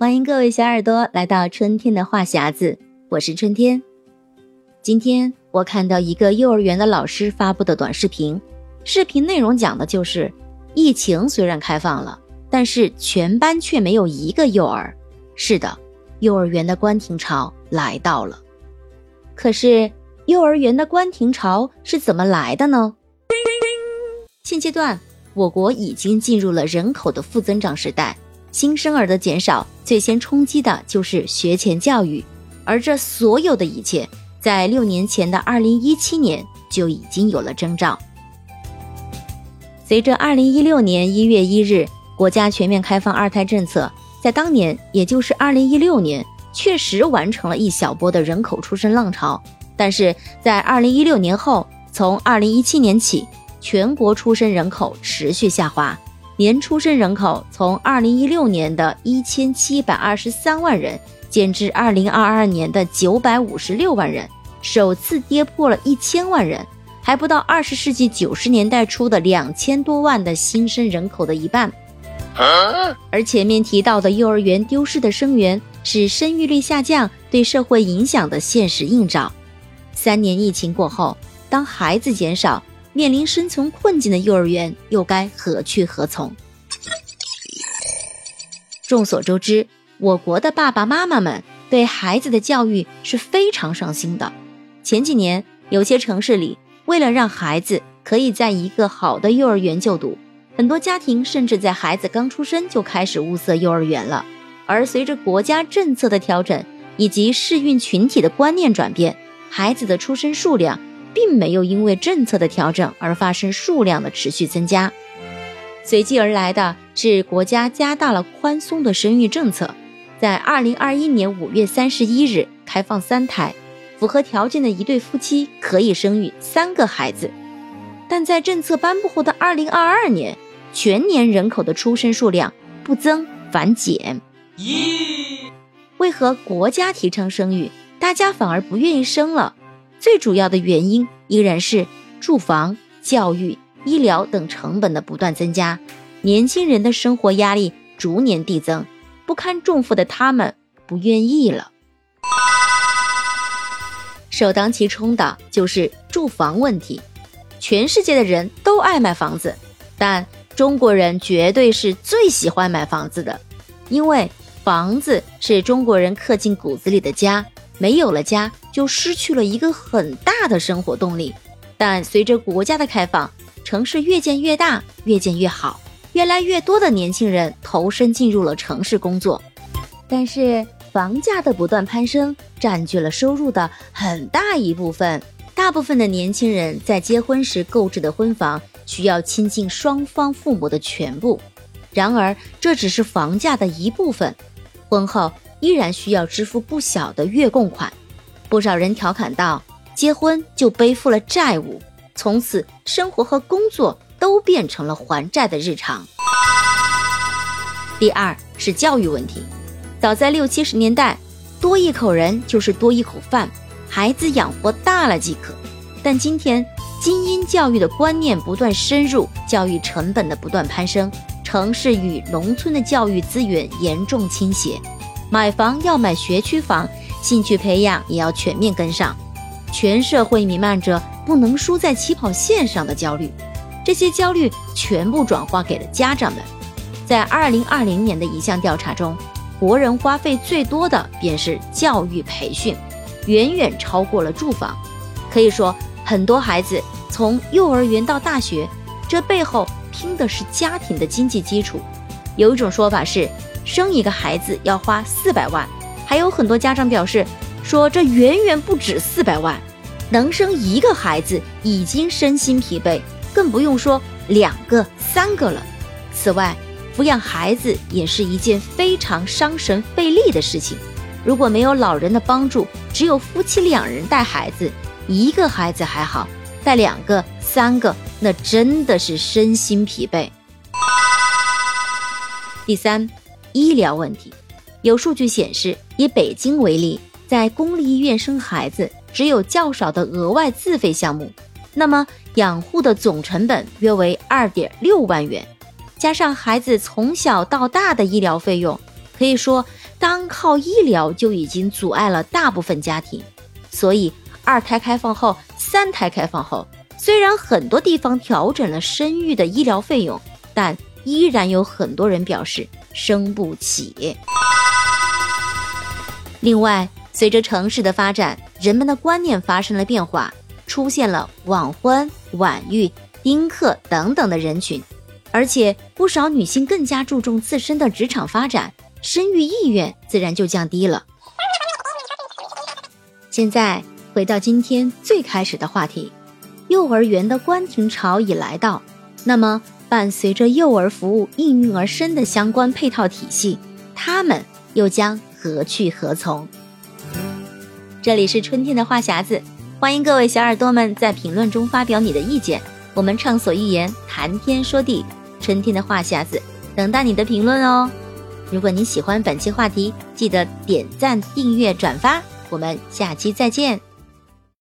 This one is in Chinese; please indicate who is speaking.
Speaker 1: 欢迎各位小耳朵来到春天的话匣子，我是春天。今天我看到一个幼儿园的老师发布的短视频，视频内容讲的就是疫情虽然开放了，但是全班却没有一个幼儿。是的，幼儿园的关停潮来到了。可是，幼儿园的关停潮是怎么来的呢？现阶段，我国已经进入了人口的负增长时代。新生儿的减少，最先冲击的就是学前教育，而这所有的一切，在六年前的二零一七年就已经有了征兆。随着二零一六年一月一日国家全面开放二胎政策，在当年，也就是二零一六年，确实完成了一小波的人口出生浪潮，但是在二零一六年后，从二零一七年起，全国出生人口持续下滑。年出生人口从二零一六年的一千七百二十三万人减至二零二二年的九百五十六万人，首次跌破了一千万人，还不到二十世纪九十年代初的两千多万的新生人口的一半。而前面提到的幼儿园丢失的生源，是生育率下降对社会影响的现实映照。三年疫情过后，当孩子减少。面临生存困境的幼儿园又该何去何从？众所周知，我国的爸爸妈妈们对孩子的教育是非常上心的。前几年，有些城市里为了让孩子可以在一个好的幼儿园就读，很多家庭甚至在孩子刚出生就开始物色幼儿园了。而随着国家政策的调整以及适孕群体的观念转变，孩子的出生数量。并没有因为政策的调整而发生数量的持续增加，随即而来的是国家加大了宽松的生育政策，在二零二一年五月三十一日开放三胎，符合条件的一对夫妻可以生育三个孩子。但在政策颁布后的二零二二年，全年人口的出生数量不增反减。咦，为何国家提倡生育，大家反而不愿意生了？最主要的原因依然是住房、教育、医疗等成本的不断增加，年轻人的生活压力逐年递增，不堪重负的他们不愿意了。首当其冲的就是住房问题。全世界的人都爱买房子，但中国人绝对是最喜欢买房子的，因为房子是中国人刻进骨子里的家。没有了家，就失去了一个很大的生活动力。但随着国家的开放，城市越建越大，越建越好，越来越多的年轻人投身进入了城市工作。但是房价的不断攀升，占据了收入的很大一部分。大部分的年轻人在结婚时购置的婚房，需要倾尽双方父母的全部。然而，这只是房价的一部分。婚后。依然需要支付不小的月供款，不少人调侃道：“结婚就背负了债务，从此生活和工作都变成了还债的日常。”第二是教育问题，早在六七十年代，多一口人就是多一口饭，孩子养活大了即可。但今天，精英教育的观念不断深入，教育成本的不断攀升，城市与农村的教育资源严重倾斜。买房要买学区房，兴趣培养也要全面跟上。全社会弥漫着不能输在起跑线上的焦虑，这些焦虑全部转化给了家长们。在二零二零年的一项调查中，国人花费最多的便是教育培训，远远超过了住房。可以说，很多孩子从幼儿园到大学，这背后拼的是家庭的经济基础。有一种说法是。生一个孩子要花四百万，还有很多家长表示说这远远不止四百万，能生一个孩子已经身心疲惫，更不用说两个、三个了。此外，抚养孩子也是一件非常伤神费力的事情。如果没有老人的帮助，只有夫妻两人带孩子，一个孩子还好，带两个、三个，那真的是身心疲惫。第三。医疗问题，有数据显示，以北京为例，在公立医院生孩子只有较少的额外自费项目，那么养护的总成本约为二点六万元，加上孩子从小到大的医疗费用，可以说单靠医疗就已经阻碍了大部分家庭，所以二胎开放后、三胎开放后，虽然很多地方调整了生育的医疗费用，但依然有很多人表示生不起。另外，随着城市的发展，人们的观念发生了变化，出现了晚婚、晚育、丁克等等的人群，而且不少女性更加注重自身的职场发展。生育意愿自然就降低了。现在回到今天最开始的话题，幼儿园的关停潮已来到。那么，伴随着幼儿服务应运而生的相关配套体系，他们又将何去何从？这里是春天的话匣子，欢迎各位小耳朵们在评论中发表你的意见。我们畅所欲言，谈天说地，春天的话匣子，等待你的评论哦。如果你喜欢本期话题，记得点赞、订阅、转发。我们下期再见。